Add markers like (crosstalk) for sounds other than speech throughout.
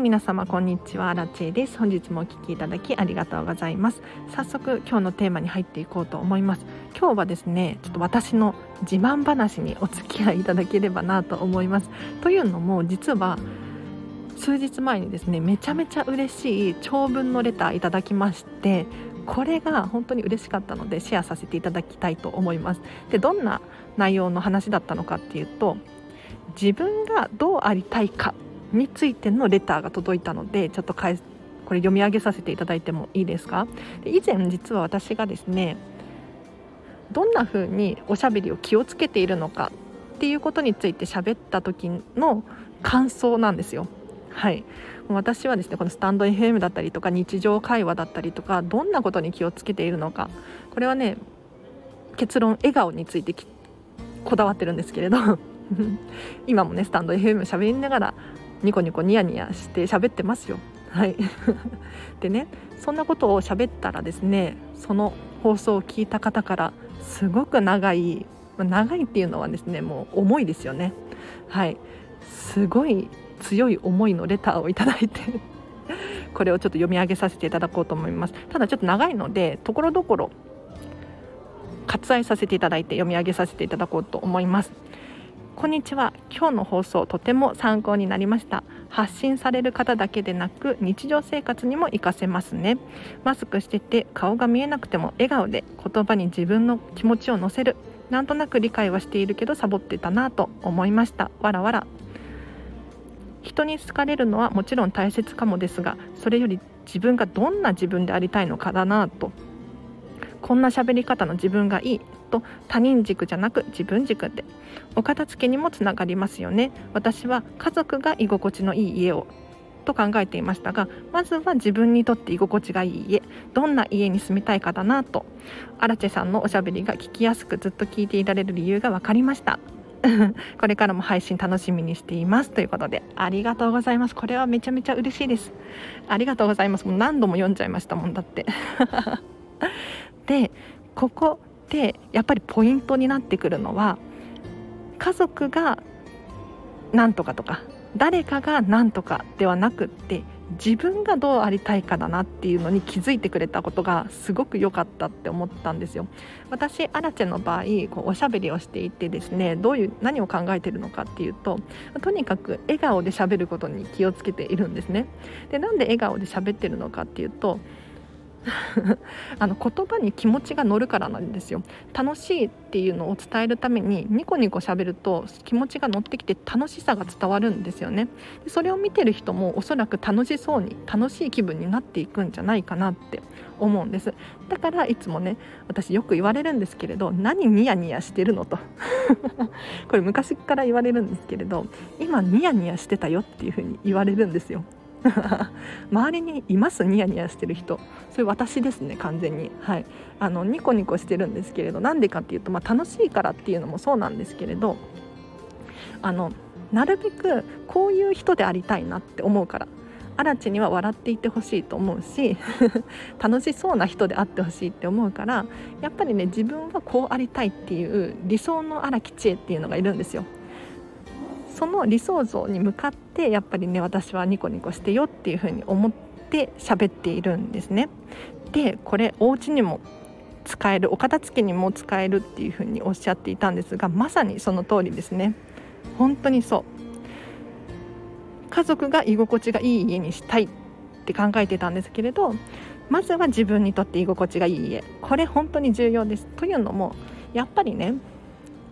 皆様こんにちは。ラチェです。本日もお聞きいただきありがとうございます。早速今日のテーマに入っていこうと思います。今日はですねちょっと私の自慢話にお付き合いいただければなと思います。というのも実は数日前にですねめちゃめちゃ嬉しい長文のレターいただきましてこれが本当に嬉しかったのでシェアさせていただきたいと思います。でどんな内容の話だったのかっていうと自分がどうありたいかについてのレターが届いたのでちょっとこれ読み上げさせていただいてもいいですか？で以前実は私がですねどんな風におしゃべりを気をつけているのかっていうことについて喋った時の感想なんですよ。はい。私はですねこのスタンド FM だったりとか日常会話だったりとかどんなことに気をつけているのかこれはね結論笑顔についてこだわってるんですけれど。(laughs) 今もねスタンド FM 喋りながらニコニコニヤニヤして喋ってますよ。はい。(laughs) でねそんなことを喋ったらですねその放送を聞いた方からすごく長い長いっていうのはですねもう重いですよね。はい。すごい強い思いのレターをいただいて (laughs) これをちょっと読み上げさせていただこうと思います。ただちょっと長いのでところどころ割愛させていただいて読み上げさせていただこうと思います。こんにちは。今日の放送とても参考になりました。発信される方だけでなく日常生活にも活かせますね。マスクしてて顔が見えなくても笑顔で言葉に自分の気持ちを乗せる。なんとなく理解はしているけどサボってたなと思いました。わらわら。人に好かれるのはもちろん大切かもですがそれより自分がどんな自分でありたいのかだなと。こんな喋り方の自分がいいと他人軸じゃなく自分軸でお片付けにもつながりますよね。私は家族が居心地のいい家をと考えていましたがまずは自分にとって居心地がいい家どんな家に住みたいかだなと。アラチェさんのおしゃべりが聞きやすくずっと聞いていられる理由が分かりました。(laughs) これからも配信楽しみにしていますということでありがとうございます。これはめちゃめちゃ嬉しいです。ありがとうございます。もう何度も読んじゃいましたもんだって。(laughs) でここでやっぱりポイントになってくるのは家族が何とかとか誰かが何とかではなくって自分がどうありたいかだなっていうのに気づいてくれたことがすごく良かったって思ったんですよ。私アラチェの場合こうおしゃべりをしていてですねどういう何を考えてるのかっていうととにかく笑顔でしゃべることに気をつけているんですね。でなんで笑顔で喋ってるのかっていうと (laughs) あの言葉に気持ちが乗るからなんですよ。楽しいっていうのを伝えるためにニコニコ喋ると気持ちが乗ってきて楽しさが伝わるんですよね。でそれを見てる人もおそらく楽しそうに楽しい気分になっていくんじゃないかなって思うんです。だからいつもね私よく言われるんですけれど何ニヤニヤしてるのと。(laughs) これ昔から言われるんですけれど今ニヤニヤしてたよっていうふうに言われるんですよ。周りにいます？ニヤニヤしてる人。それ私ですね完全に。はい。あのニコニコしてるんですけれどなんでかっていうと、まあ、楽しいからっていうのもそうなんですけれどあのなるべくこういう人でありたいなって思うからアラチには笑っていてほしいと思うし (laughs) 楽しそうな人であってほしいって思うからやっぱりね自分はこうありたいっていう理想の荒木知恵っていうのがいるんですよ。その理想像に向かってやっぱりね私はニコニコしてよっていうふうに思って喋っているんですね。でこれお家にも使えるお片付けにも使えるっていうふうにおっしゃっていたんですがまさにその通りですね。本当にそう家族が居心地がいい家にしたいって考えてたんですけれどまずは自分にとって居心地がいい家これ本当に重要ですというのもやっぱりね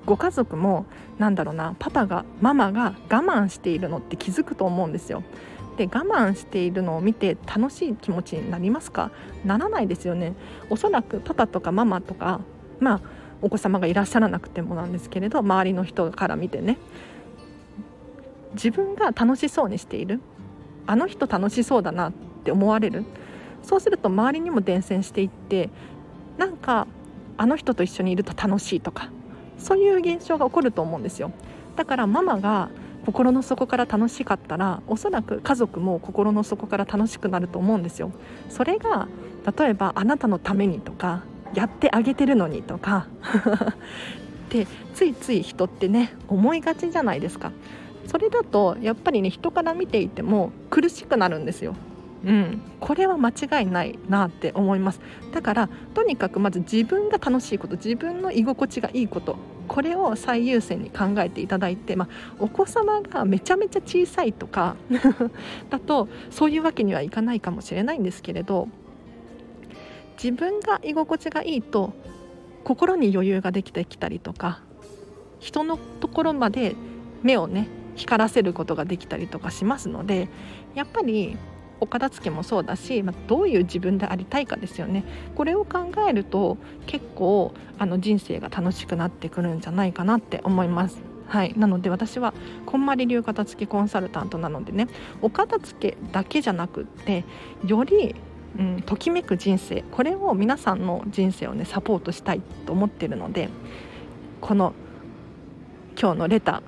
ご家族もなんだろうなパパがママが我慢しているのって気づくと思うんですよ。で我慢しているのを見て楽しい気持ちになりますか？ならないですよね。おそらくパパとかママとかまあお子様がいらっしゃらなくてもなんですけれど周りの人から見てね。自分が楽しそうにしている。あの人楽しそうだなって思われる。そうすると周りにも伝染していってなんかあの人と一緒にいると楽しいとかそういう現象が起こると思うんですよ。だからママが心の底から楽しかったらおそらく家族も心の底から楽しくなると思うんですよ。それが例えばあなたのためにとかやってあげてるのにとか。(laughs) でついつい人ってね思いがちじゃないですか。それだとやっぱりね人から見ていても苦しくなるんですよ。うん、これは間違いないなって思います。だからとにかくまず自分が楽しいこと自分の居心地がいいことこれを最優先に考えていただいて、まあ、お子様がめちゃめちゃ小さいとか (laughs) だとそういうわけにはいかないかもしれないんですけれど自分が居心地がいいと心に余裕ができてきたりとか人のところまで目をね光らせることができたりとかしますのでやっぱりお片付けもそうだし、まあ、どういう自分でありたいかですよね。これを考えると結構あの人生が楽しくなってくるんじゃないかなって思います。はい、なので私はこんまり流片付けコンサルタントなのでねお片付けだけじゃなくってよりうん、ときめく人生これを皆さんの人生をねサポートしたいと思ってるのでこの今日のレタ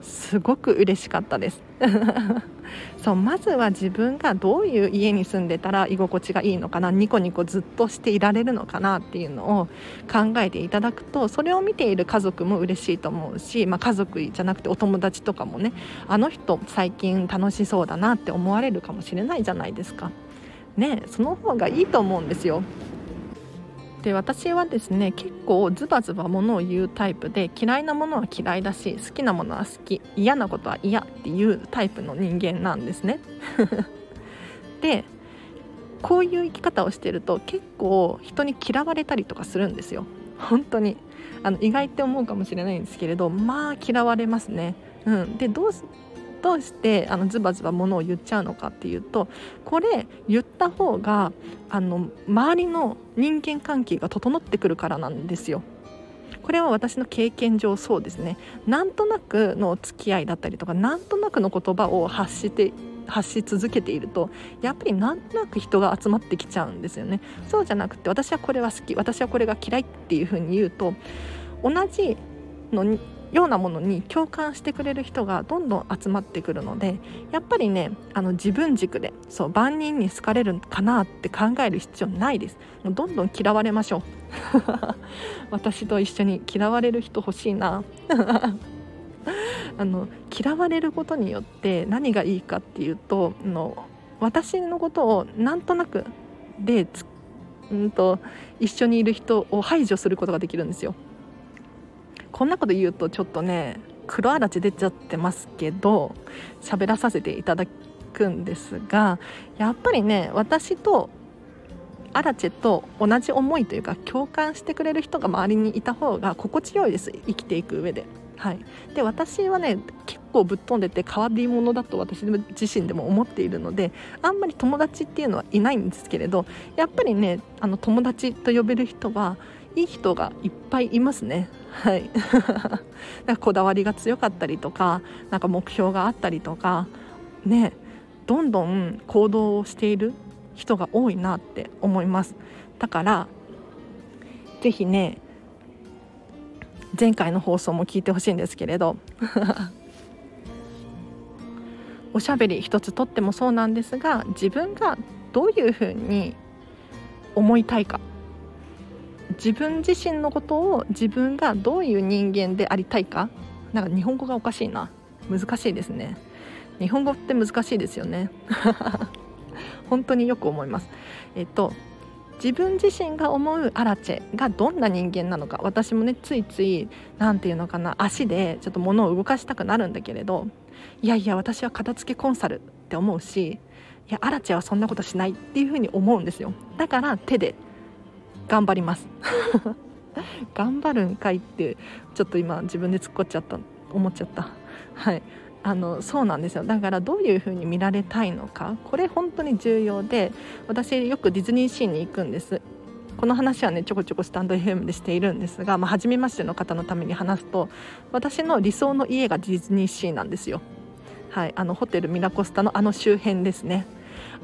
ーすごく嬉しかったです。(laughs) そうまずは自分がどういう家に住んでたら居心地がいいのかなニコニコずっとしていられるのかなっていうのを考えていただくとそれを見ている家族も嬉しいと思うし、まあ、家族じゃなくてお友達とかもねあの人最近楽しそうだなって思われるかもしれないじゃないですか。ねその方がいいと思うんですよ。で私はですね結構ズバズバものを言うタイプで嫌いなものは嫌いだし好きなものは好き嫌なことは嫌っていうタイプの人間なんですね。(laughs) でこういう生き方をしてると結構人に嫌われたりとかするんですよ本当にあの意外って思うかもしれないんですけれどまあ嫌われますね。うん、でどうどうしてあのズバズバものを言っちゃうのかっていうとこれ言った方があの周りの人間関係が整ってくるからなんですよ。これは私の経験上そうですねなんとなくの付き合いだったりとかなんとなくの言葉を発して発し続けているとやっぱりなんとなく人が集まってきちゃうんですよねそうじゃなくて私はこれは好き私はこれが嫌いっていうふうに言うと同じのようなものに共感してくれる人がどんどん集まってくるのでやっぱりねあの自分軸でそう万人に好かれるかなって考える必要ないです。もうどんどん嫌われましょう。(laughs) 私と一緒に嫌われる人欲しいな。(laughs) あの嫌われることによって何がいいかっていうとあの私のことをなんとなくでうんと一緒にいる人を排除することができるんですよ。こんなこと言うとちょっとね黒あらち出ちゃってますけど喋らさせていただくんですがやっぱりね私とアラチェと同じ思いというか共感してくれる人が周りにいた方が心地よいです生きていく上で。はい、で私はね結構ぶっ飛んでて変わり者だと私自身でも思っているのであんまり友達っていうのはいないんですけれどやっぱりねあの友達と呼べる人はいい人がいっぱいいますね。はい、(laughs) なんかこだわりが強かったりとかなんか目標があったりとかねどんどん行動をしている人が多いなって思います。だから是非ね前回の放送も聞いてほしいんですけれど (laughs) おしゃべり一つとってもそうなんですが自分がどういうふうに思いたいか。自分自身のことを自分がどういう人間でありたいか。なんか日本語がおかしいな。難しいですね。日本語って難しいですよね。(laughs) 本当によく思います。えっと自分自身が思うアラチェがどんな人間なのか。私もねついつい何て言うのかな。足でちょっと物を動かしたくなるんだけれど。いやいや私は片付けコンサルって思うし。いやアラチェはそんなことしないっていうふうに思うんですよ。だから手で頑張ります。(laughs) 頑張るんかいってちょっと今自分で突っ込っちゃった思っちゃった。はい。あのそうなんですよ。だからどういう風に見られたいのか。これ本当に重要で私よくディズニーシーに行くんです。この話はねちょこちょこスタンド FM でしているんですが、まあ、初めましての方のために話すと私の理想の家がディズニーシーなんですよ。はい。あのホテルミラコスタのあの周辺ですね。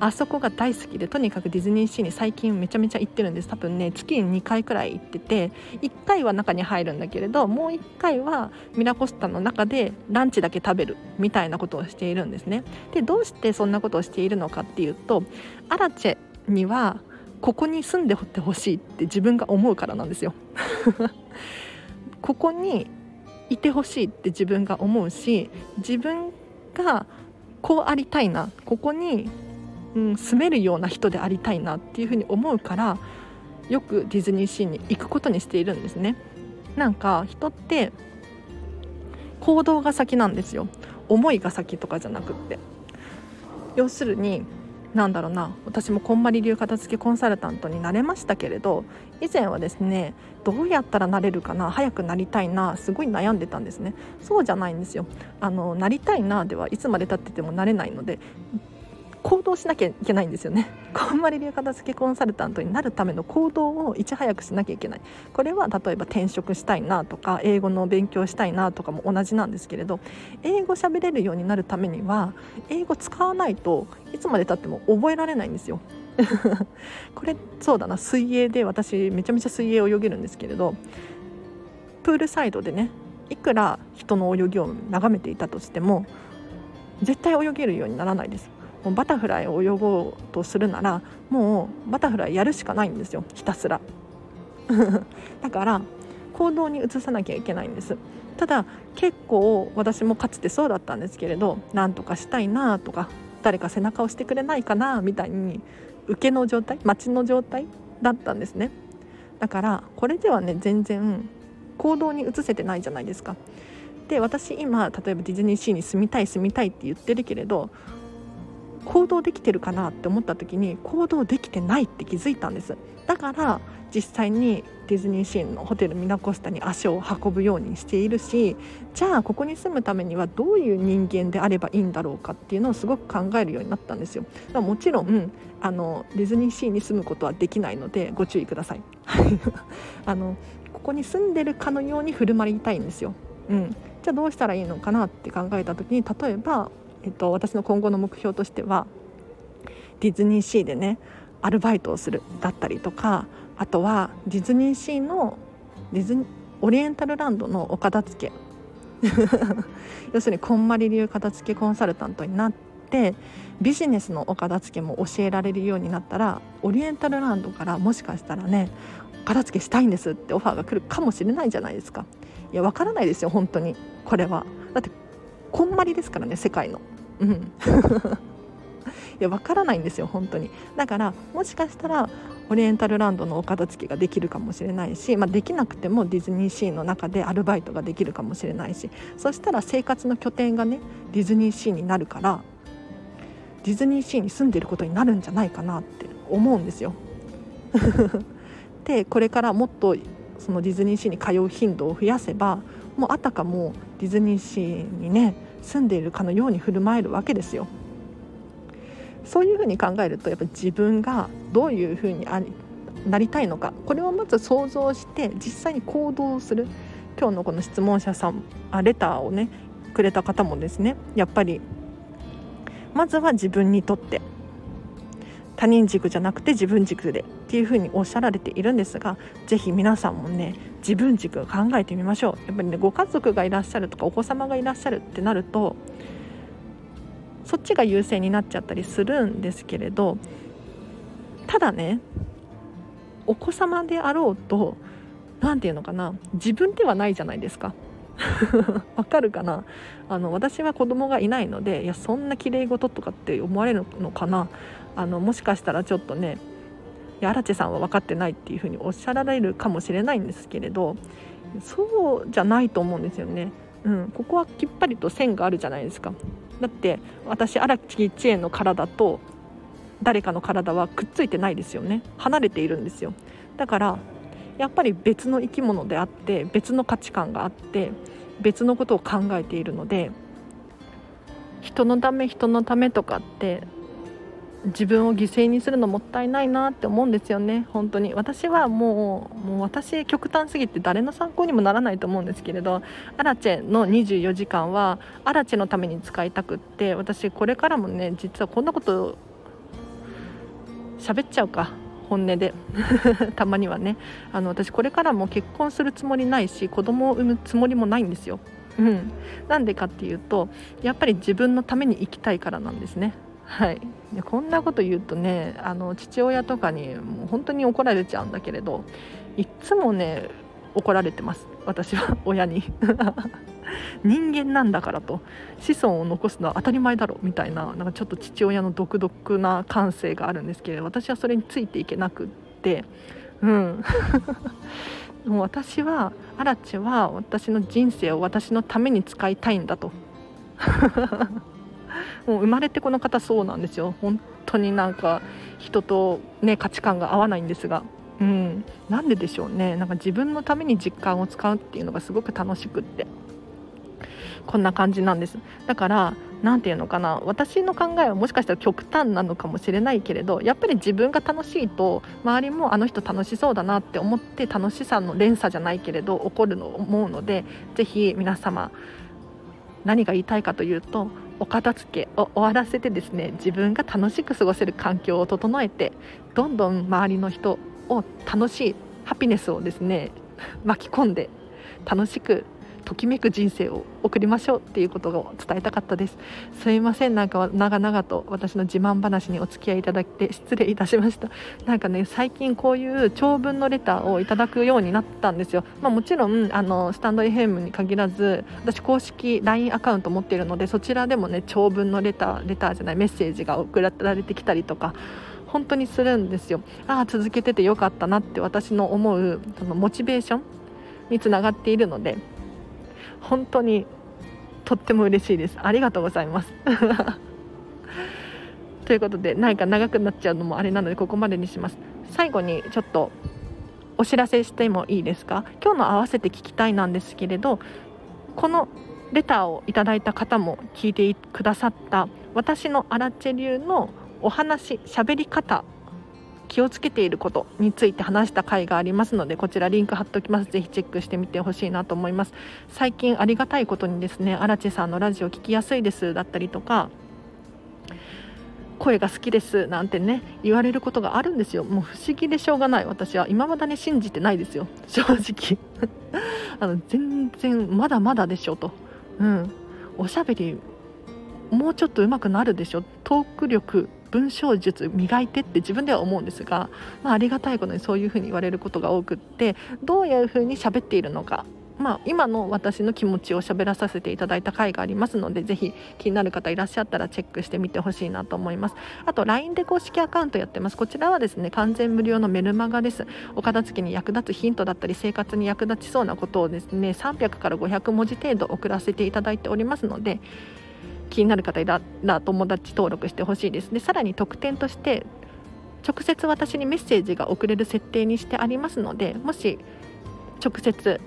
あそこが大好きでとにかくディズニーシーに最近めちゃめちゃ行ってるんです。多分ね月に2回くらい行ってて1回は中に入るんだけれどもう1回はミラコスタの中でランチだけ食べるみたいなことをしているんですね。でどうしてそんなことをしているのかっていうとアラチェにはここに住んでほってほしいって自分が思うからなんですよ。(laughs) ここにいてほしいって自分が思うし自分がこうありたいなここに、うん、住めるような人でありたいなっていうふうに思うからよくディズニーシーに行くことにしているんですね。なんか人って行動が先なんですよ。思いが先とかじゃなくって。要するになんだろうな私もこんまり流片付けコンサルタントになれましたけれど以前はですねどうやったらなれるかな早くなりたいなすごい悩んでたんですね。そうじゃないんですよ。あのなりたいなではいつまでたっててもなれないので行動しなきゃいけないんですよね。(laughs) こんまり流片付けコンサルタントになるための行動をいち早くしなきゃいけない。これは例えば転職したいなとか英語の勉強したいなとかも同じなんですけれど英語喋れるようになるためには英語使わないといつまでたっても覚えられないんですよ。(laughs) これそうだな水泳で私めちゃめちゃ水泳泳げるんですけれどプールサイドでねいくら人の泳ぎを眺めていたとしても絶対泳げるようにならないです。バタフライを泳ごうとするならもうバタフライやるしかないんですよ。ひたすら。(laughs) だから行動に移さなきゃいけないんです。ただ結構私もかつてそうだったんですけれど何とかしたいなとか誰か背中をしてくれないかなみたいに受けの状態待ちの状態だったんですね。だからこれではね全然行動に移せてないじゃないですか。で私今例えばディズニーシーに住みたい住みたいって言ってるけれど行動できてるかなって思った時に行動できてないって気づいたんです。だから実際にディズニーシーのホテルミナコスタに足を運ぶようにしているしじゃあここに住むためにはどういう人間であればいいんだろうかっていうのをすごく考えるようになったんですよ。だもちろんあのディズニーシーに住むことはできないのでご注意ください。(laughs) あのここに住んでるかのように振る舞いたいんですよ、うん、じゃあどうしたらいいのかなって考えた時に例えばえっと、私の今後の目標としてはディズニーシーでねアルバイトをするだったりとかあとはディズニーシーのディズニオリエンタルランドのお片付け。(laughs) 要するにこんまり流片付けコンサルタントになってビジネスのお片付けも教えられるようになったらオリエンタルランドからもしかしたらね片付けしたいんですってオファーが来るかもしれないじゃないですか。いやわからないですよ本当に。これは。だってこんまりですからね世界の。うん (laughs) いや分からないんですよ本当にだからもしかしたらオリエンタルランドのお片付けができるかもしれないし、まあ、できなくてもディズニーシーの中でアルバイトができるかもしれないしそしたら生活の拠点がねディズニーシーになるからディズニーシーに住んでることになるんじゃないかなって思うんですよ。(laughs) でこれからもっとそのディズニーシーに通う頻度を増やせばもうあたかもディズニーシーにね住んでいるかのように振る舞えるわけですよ。そういうふうに考えるとやっぱ自分がどういうふうにありなりたいのか。これをまず想像して実際に行動する。今日のこの質問者さんあレターをねくれた方もですね。やっぱりまずは自分にとって。他人軸じゃなくて自分軸で。っていうふうにおっしゃられているんですが是非皆さんもね自分軸考えてみましょう。やっぱりねご家族がいらっしゃるとかお子様がいらっしゃるってなるとそっちが優先になっちゃったりするんですけれどただねお子様であろうと何て言うのかな自分ではないじゃないですか。(laughs) わかるかな？あの私は子供がいないのでいやそんな綺麗事とかって思われるのかな？あのもしかしたらちょっとね荒地さんは分かってないっていうふうにおっしゃられるかもしれないんですけれどそうじゃないと思うんですよね。うん、ここはきっぱりと線があるじゃないですか。だって私荒木千恵の体と誰かの体はくっついてないですよね。離れているんですよ。だからやっぱり別の生き物であって別の価値観があって別のことを考えているので人のため人のためとかって自分を犠牲にするのもったいないなって思うんですよね。本当に。私はもうもう私極端すぎて誰の参考にもならないと思うんですけれどアラチェの24時間はアラチェのために使いたくって私これからもね実はこんなこと喋っちゃうか本音で。(laughs) たまにはね。あの私これからも結婚するつもりないし子供を産むつもりもないんですよ。うん、なんでかっていうとやっぱり自分のために生きたいからなんですね。はい、でこんなこと言うとねあの父親とかにもう本当に怒られちゃうんだけれどいっつもね怒られてます。私は (laughs) 親に。(laughs) 人間なんだからと。子孫を残すのは当たり前だろみたいななんかちょっと父親の独特な感性があるんですけれど私はそれについていけなくって。うん。(laughs) もう私はアラチは私の人生を私のために使いたいんだと。もう生まれてこの方そうなんですよ。本当になんか人とね価値観が合わないんですが。うん、なんででしょうね。なんか自分のために実感を使うっていうのがすごく楽しくって。こんな感じなんです。だから何て言うのかな。私の考えはもしかしたら極端なのかもしれないけれどやっぱり自分が楽しいと周りもあの人楽しそうだなって思って楽しさの連鎖じゃないけれど起こるの思うので是非皆様何が言いたいかというとお片付けを終わらせてですね自分が楽しく過ごせる環境を整えてどんどん周りの人を楽しいハピネスをですね巻き込んで楽しくときめく人生を送りましょうっていうことを伝えたかったです。すいません。なんか長々と私の自慢話にお付き合いいただいて失礼いたしました。なんかね最近こういう長文のレターをいただくようになったんですよ。まあ、もちろんあのスタンド FM に限らず私公式 LINE アカウント持っているのでそちらでもね長文のレターレターじゃないメッセージが送られてきたりとか本当にするんですよ。ああ続けててよかったなって私の思うそのモチベーションにつながっているので本当にとっても嬉しいです。ありがとうございます。(laughs) ということで何か長くなっちゃうのもあれなのでここまでにします。最後にちょっとお知らせしてもいいですか？今日の合わせて聞きたいなんですけれどこのレターをいただいた方も聞いてくださった私のアラチェ流のお話喋り方気をつけていることについて話した回がありますのでこちらリンク貼っておきます。ぜひチェックしてみてほしいなと思います。最近ありがたいことにですね荒地さんのラジオ聞きやすいですだったりとか声が好きですなんてね言われることがあるんですよ。もう不思議でしょうがない。私は今まだね信じてないですよ。正直。(laughs) あの全然まだまだでしょと。うん。おしゃべりもうちょっと上手くなるでしょ？トーク力文章術磨いてって自分では思うんですが、まあ、ありがたいことにそういうふうに言われることが多くってどういうふうに喋っているのかまあ、今の私の気持ちを喋らさせていただいた回がありますのでぜひ気になる方いらっしゃったらチェックしてみてほしいなと思います。あと LINE で公式アカウントやってます。こちらはですね完全無料のメルマガです。お片付けに役立つヒントだったり生活に役立ちそうなことをですね300から500文字程度送らせていただいておりますので気になる方いたら友達登録してほしいですでさらに特典として直接私にメッセージが送れる設定にしてありますのでもし直接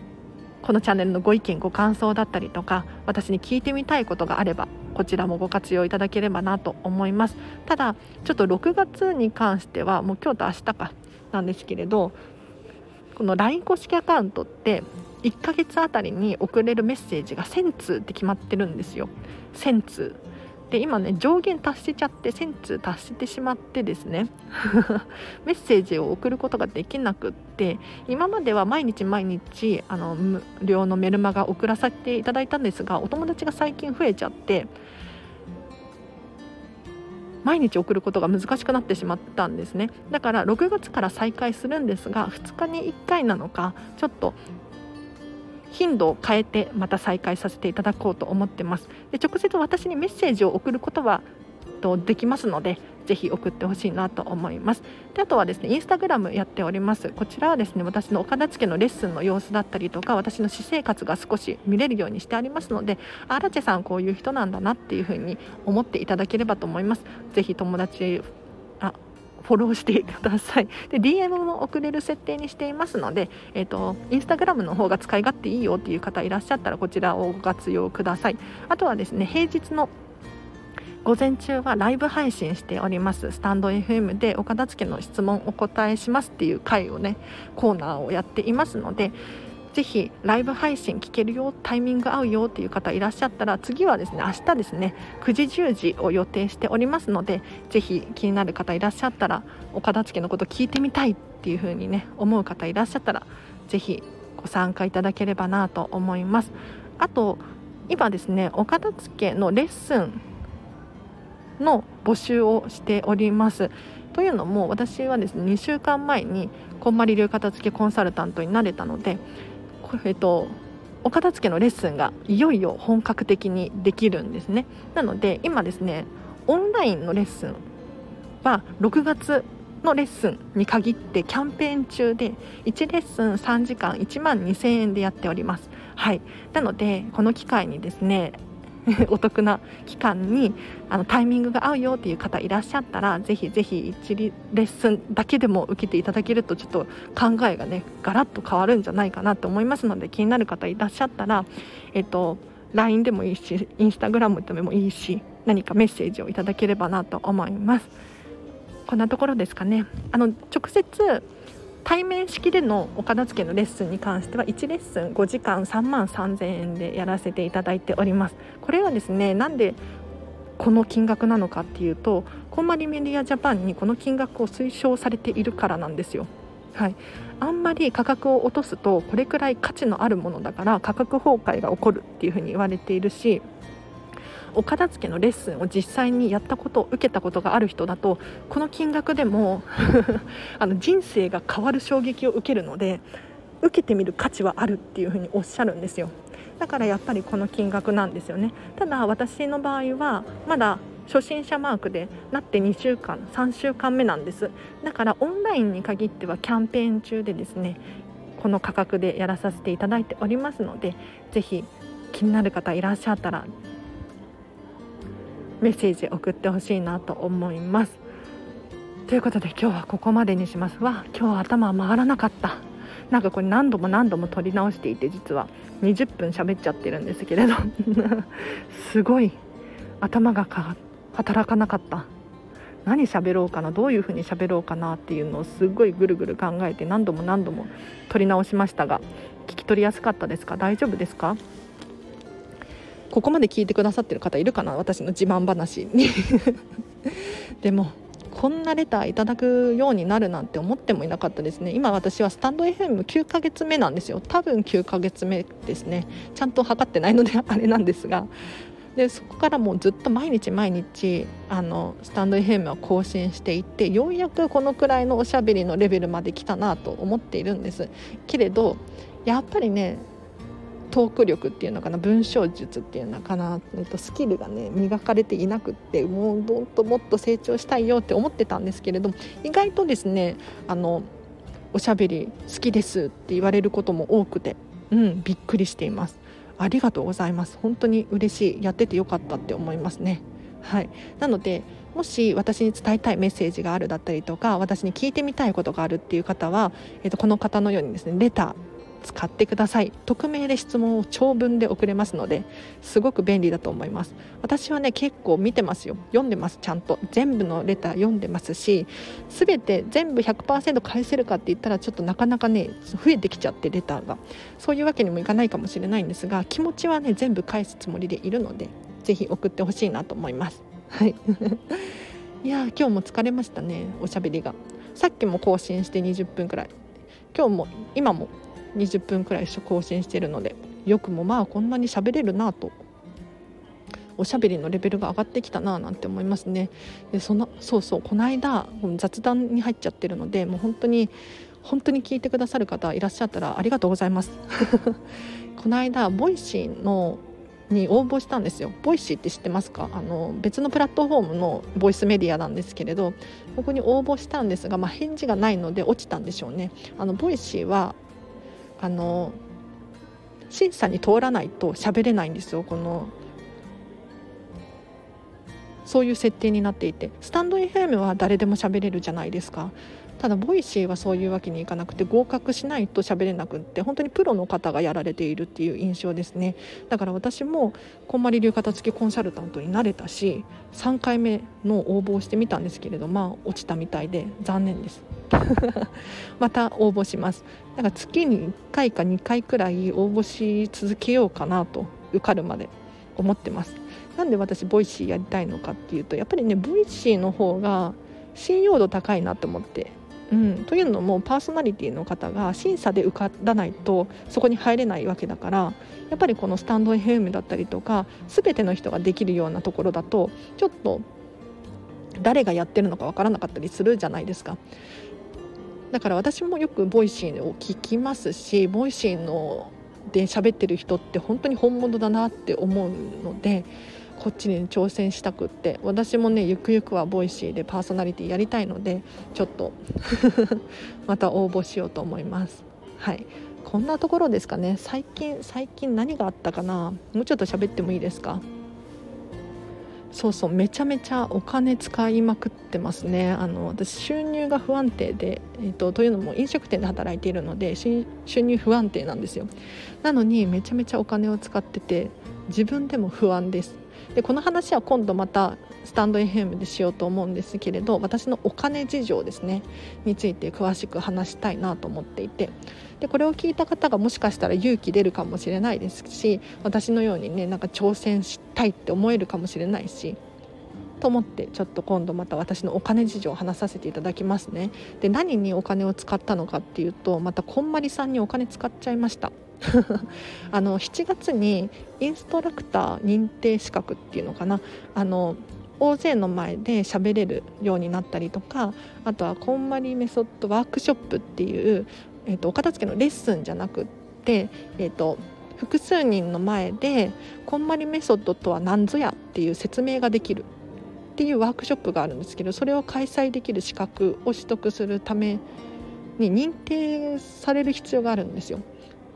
このチャンネルのご意見ご感想だったりとか私に聞いてみたいことがあればこちらもご活用いただければなと思います。ただちょっと6月に関してはもう今日と明日かなんですけれどこの LINE 公式アカウントって1ヶ月あたりに送れるメッセージが1000通って決まってるんですよ。1000通。で今ね上限達してちゃって1000通達してしまってですね。(laughs) メッセージを送ることができなくって今までは毎日毎日あの無料のメルマガ送らせていただいたんですがお友達が最近増えちゃって毎日送ることが難しくなってしまったんですね。だから6月から再開するんですが2日に1回なのかちょっと頻度を変えてまた再開させていただこうと思ってます。で直接私にメッセージを送ることはとできますのでぜひ送ってほしいなと思います。であとはですねインスタグラムやっております。こちらはですね私の岡田付けのレッスンの様子だったりとか私の私生活が少し見れるようにしてありますのであラチェさんこういう人なんだなっていうふうに思っていただければと思います。ぜひ友達フォローしてください。(laughs) で DM も送れる設定にしていますので、えーと、インスタグラムの方が使い勝手いいよっていう方いらっしゃったらこちらをご活用ください。あとはですね平日の午前中はライブ配信しておりますスタンド FM でお片付けの質問お答えしますっていう回をねコーナーをやっていますのでぜひライブ配信聞けるよタイミング合うよっていう方いらっしゃったら次はですね明日ですね9時10時を予定しておりますのでぜひ気になる方いらっしゃったらお片付けのこと聞いてみたいっていう風にね思う方いらっしゃったらぜひご参加いただければなと思います。あと今ですねお片付けのレッスンの募集をしております。というのも私はですね2週間前にこんまり流片付けコンサルタントになれたのでえっとお片付けのレッスンがいよいよ本格的にできるんですね。なので今ですねオンラインのレッスンは6月のレッスンに限ってキャンペーン中で1レッスン3時間1万2000円でやっております。はい。なのでこの機会にですね (laughs) お得な期間にあのタイミングが合うよっていう方いらっしゃったらぜひぜひ1レッスンだけでも受けていただけるとちょっと考えがねガラッと変わるんじゃないかなと思いますので気になる方いらっしゃったら、えっと、LINE でもいいしインスタグラムでもいいし何かメッセージをいただければなと思います。こんなところですかね。あの直接対面式でのお片付けのレッスンに関しては1レッスン5時間3万3000円でやらせていただいております。これはですねなんでこの金額なのかっていうとコンマリメディアジャパンにこの金額を推奨されているからなんですよ。はい、あんまり価格を落とすとこれくらい価値のあるものだから価格崩壊が起こるっていうふうに言われているしお片付けのレッスンを実際にやったこと受けたことがある人だとこの金額でも (laughs) あの人生が変わる衝撃を受けるので受けてみる価値はあるっていうふうにおっしゃるんですよ。だからやっぱりこの金額なんですよね。ただ私の場合はまだ初心者マークでなって2週間3週間目なんです。だからオンラインに限ってはキャンペーン中でですねこの価格でやらさせていただいておりますのでぜひ気になる方いらっしゃったらメッセージ送ってほしいなと思います。ということで今日はここまでにしますわ。今日頭回らなかった。なんかこれ何度も何度も撮り直していて実は。20分喋っちゃってるんですけれど。(laughs) すごい頭が働かなかった。何喋ろうかな。どういうふうに喋ろうかなっていうのをすごいぐるぐる考えて何度も何度も撮り直しましたが聞き取りやすかったですか？大丈夫ですか？ここまで聞いてくださってる方いるかな？私の自慢話に。(laughs) でもこんなレターいただくようになるなんて思ってもいなかったですね。今私はスタンド FM9 ヶ月目なんですよ。多分9ヶ月目ですね。ちゃんと測ってないのであれなんですが。でそこからもうずっと毎日毎日あのスタンド FM は更新していってようやくこのくらいのおしゃべりのレベルまで来たなと思っているんです。けれどやっぱりねトーク力っていうのかな文章術っていうのかな、えっと、スキルがね磨かれていなくってもうどんともっと成長したいよって思ってたんですけれども意外とですねあのおしゃべり好きですって言われることも多くて、うん、びっくりしています。ありがとうございます。本当に嬉しい。やっててよかったって思いますね。はい。なのでもし私に伝えたいメッセージがあるだったりとか私に聞いてみたいことがあるっていう方は、えー、とこの方のようにですねレター使ってください。匿名で質問を長文で送れますのですごく便利だと思います。私はね結構見てますよ。読んでますちゃんと。全部のレター読んでますし全て全部100%返せるかって言ったらちょっとなかなかね増えてきちゃってレターが。そういうわけにもいかないかもしれないんですが気持ちはね全部返すつもりでいるので是非送ってほしいなと思います。はい。(laughs) いや今日も疲れましたねおしゃべりが。さっきも更新して20分くらい。今日も今も20分くらい更新してるのでよくもまあこんなに喋れるなと。おしゃべりのレベルが上がってきたななんて思いますね。でそのそうそうこの間雑談に入っちゃってるのでもう本当に本当に聞いてくださる方いらっしゃったらありがとうございます。(laughs) この間 Voicy のに応募したんですよ。 Voicy って知ってますか？あの別のプラットフォームのボイスメディアなんですけれどここに応募したんですが、まあ、返事がないので落ちたんでしょうね。あの Voicy はあの審査に通らないと喋れないんですよこの。そういう設定になっていて。 stand.fm は誰でも喋れるじゃないですか。ただ Voicy はそういうわけにいかなくて合格しないと喋れなくって本当にプロの方がやられているっていう印象ですね。だから私もこんまり流片付けコンサルタントになれたし3回目の応募をしてみたんですけれどまあ落ちたみたいで残念です。(laughs) また応募します。だから月に1回か2回くらい応募し続けようかなと受かるまで思ってます。なんで私 Voicy やりたいのかっていうとやっぱりね Voicy の方が信用度高いなと思って。うん、というのもパーソナリティの方が審査で受からないとそこに入れないわけだからやっぱりこのスタンド FM だったりとか全ての人ができるようなところだとちょっと誰がやってるのか分からなかったりするじゃないですか。だから私もよく Voicy を聞きますし Voicy ので喋ってる人って本当に本物だなって思うのでこっちに挑戦したくって私もねゆくゆくは Voicy でパーソナリティやりたいのでちょっと (laughs) また応募しようと思います。はい。こんなところですかね。最近最近何があったかな。もうちょっと喋ってもいいですか？そうそう。めちゃめちゃお金使いまくってますね。あの私収入が不安定で、えーと、というのも飲食店で働いているので収入不安定なんですよ。なのにめちゃめちゃお金を使ってて自分でも不安です。でこの話は今度またスタンド FM でしようと思うんですけれど私のお金事情ですねについて詳しく話したいなと思っていてでこれを聞いた方がもしかしたら勇気出るかもしれないですし私のようにねなんか挑戦したいって思えるかもしれないしと思ってちょっと今度また私のお金事情を話させていただきますね。で何にお金を使ったのかっていうとまたこんまりさんにお金使っちゃいました。あの7月にインストラクター認定資格っていうのかなあの大勢の前で喋れるようになったりとかあとはこんまりメソッドワークショップっていう、えーと、お片付けのレッスンじゃなくって、えーと、複数人の前でこんまりメソッドとは何ぞやっていう説明ができるっていうワークショップがあるんですけどそれを開催できる資格を取得するために認定される必要があるんですよ。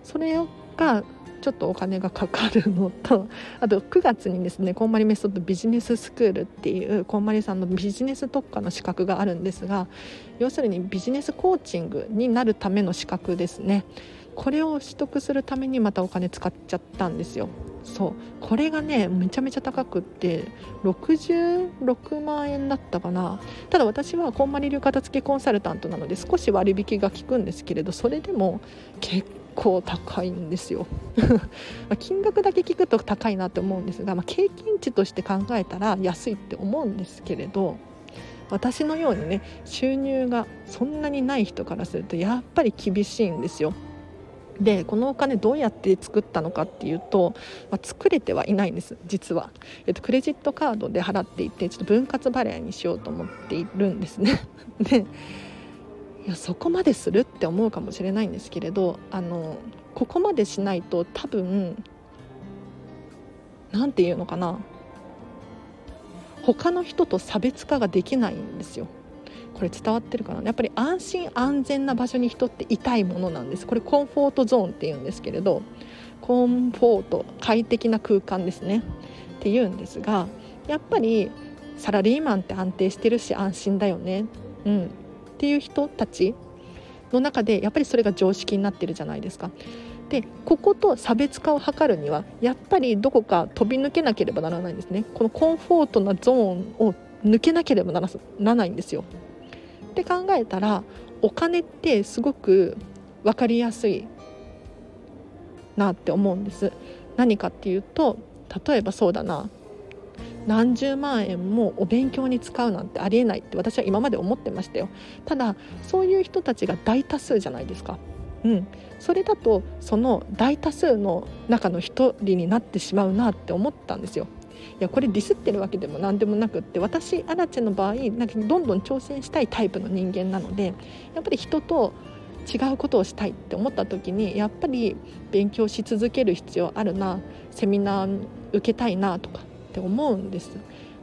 それがちょっとお金がかかるのと (laughs) あと9月にですねこんまりメソッドビジネススクールっていうこんまりさんのビジネス特化の資格があるんですが要するにビジネスコーチングになるための資格ですね。これを取得するためにまたお金使っちゃったんですよ。そう。これがねめちゃめちゃ高くって66万円だったかな。ただ私はこんまり流片付けコンサルタントなので少し割引が効くんですけれどそれでも結構高いんですよ。(laughs) 金額だけ聞くと高いなって思うんですが、まあ、経験値として考えたら安いって思うんですけれど私のようにね収入がそんなにない人からするとやっぱり厳しいんですよ。でこのお金どうやって作ったのかっていうと、まあ、作れてはいないんです実は、えっと、クレジットカードで払っていてちょっと分割払いにしようと思っているんですね。(laughs) でいやそこまでするって思うかもしれないんですけれどあのここまでしないと多分何て言うのかな他の人と差別化ができないんですよ。これ伝わってるかな？やっぱり安心安全な場所に人っていたいものなんです。これコンフォートゾーンって言うんですけれどコンフォート快適な空間ですね。って言うんですがやっぱりサラリーマンって安定してるし安心だよね、うん、っていう人たちの中でやっぱりそれが常識になってるじゃないですか。でここと差別化を図るにはやっぱりどこか飛び抜けなければならないんですね。このコンフォートなゾーンを抜けなければならないんですよ。って考えたらお金ってすごく分かりやすいなって思うんです。何かっていうと例えばそうだな何十万円もお勉強に使うなんてありえないって私は今まで思ってましたよただそういう人たちが大多数じゃないですかうん、それだとその大多数の中の一人になってしまうなって思ったんですよ。いやこれディスってるわけでも何でもなくって私アラチェの場合なんかどんどん挑戦したいタイプの人間なのでやっぱり人と違うことをしたいって思った時にやっぱり勉強し続ける必要あるなセミナー受けたいなとかって思うんです。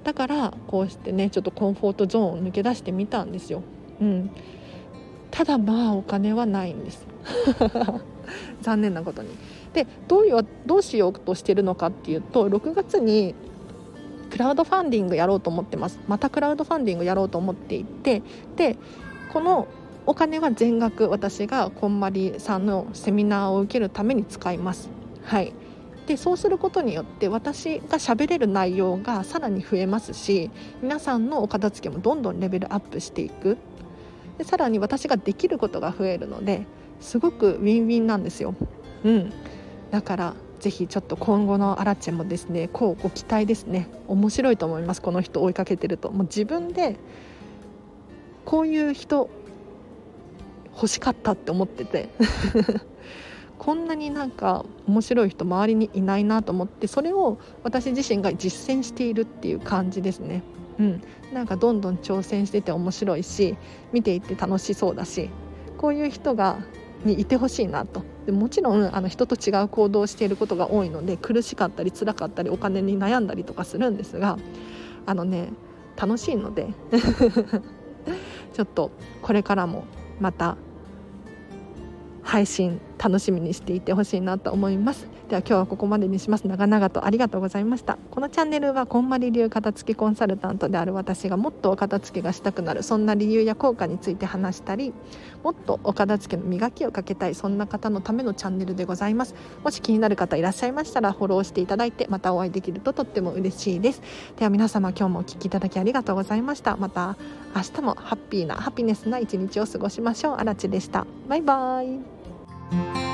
だからこうしてねちょっとコンフォートゾーンを抜け出してみたんですよ、うん、ただまあお金はないんです。(laughs) 残念なことに。でどういうどうしようとしてるのかっていうと6月にクラウドファンディングやろうと思ってます。またクラウドファンディングやろうと思っていてでこのお金は全額私がこんまりさんのセミナーを受けるために使います。はい。でそうすることによって私が喋れる内容がさらに増えますし皆さんのお片付けもどんどんレベルアップしていく。でさらに私ができることが増えるのですごくウィンウィンなんですよ。うん、だからぜひちょっと今後のアラチェもですねこうご期待ですね。面白いと思いますこの人追いかけてると。もう自分でこういう人欲しかったって思ってて。(laughs) こんなになんか面白い人周りにいないなと思ってそれを私自身が実践しているっていう感じですね。うん、なんかどんどん挑戦してて面白いし見ていて楽しそうだしこういう人がにいてほしいなと。でもちろんあの人と違う行動をしていることが多いので苦しかったり辛かったりお金に悩んだりとかするんですがあのね楽しいので (laughs) ちょっとこれからもまた配信楽しみにしていてほしいなと思います。では今日はここまでにします。長々とありがとうございました。このチャンネルはこんまり流片付けコンサルタントである私がもっとお片付けがしたくなる。そんな理由や効果について話したりもっとお片付けの磨きをかけたい。そんな方のためのチャンネルでございます。もし気になる方いらっしゃいましたらフォローしていただいてまたお会いできるととっても嬉しいです。では皆様今日もお聴きいただきありがとうございました。また明日もハッピーなハピネスな一日を過ごしましょう。あらちでした。バイバイ。thank you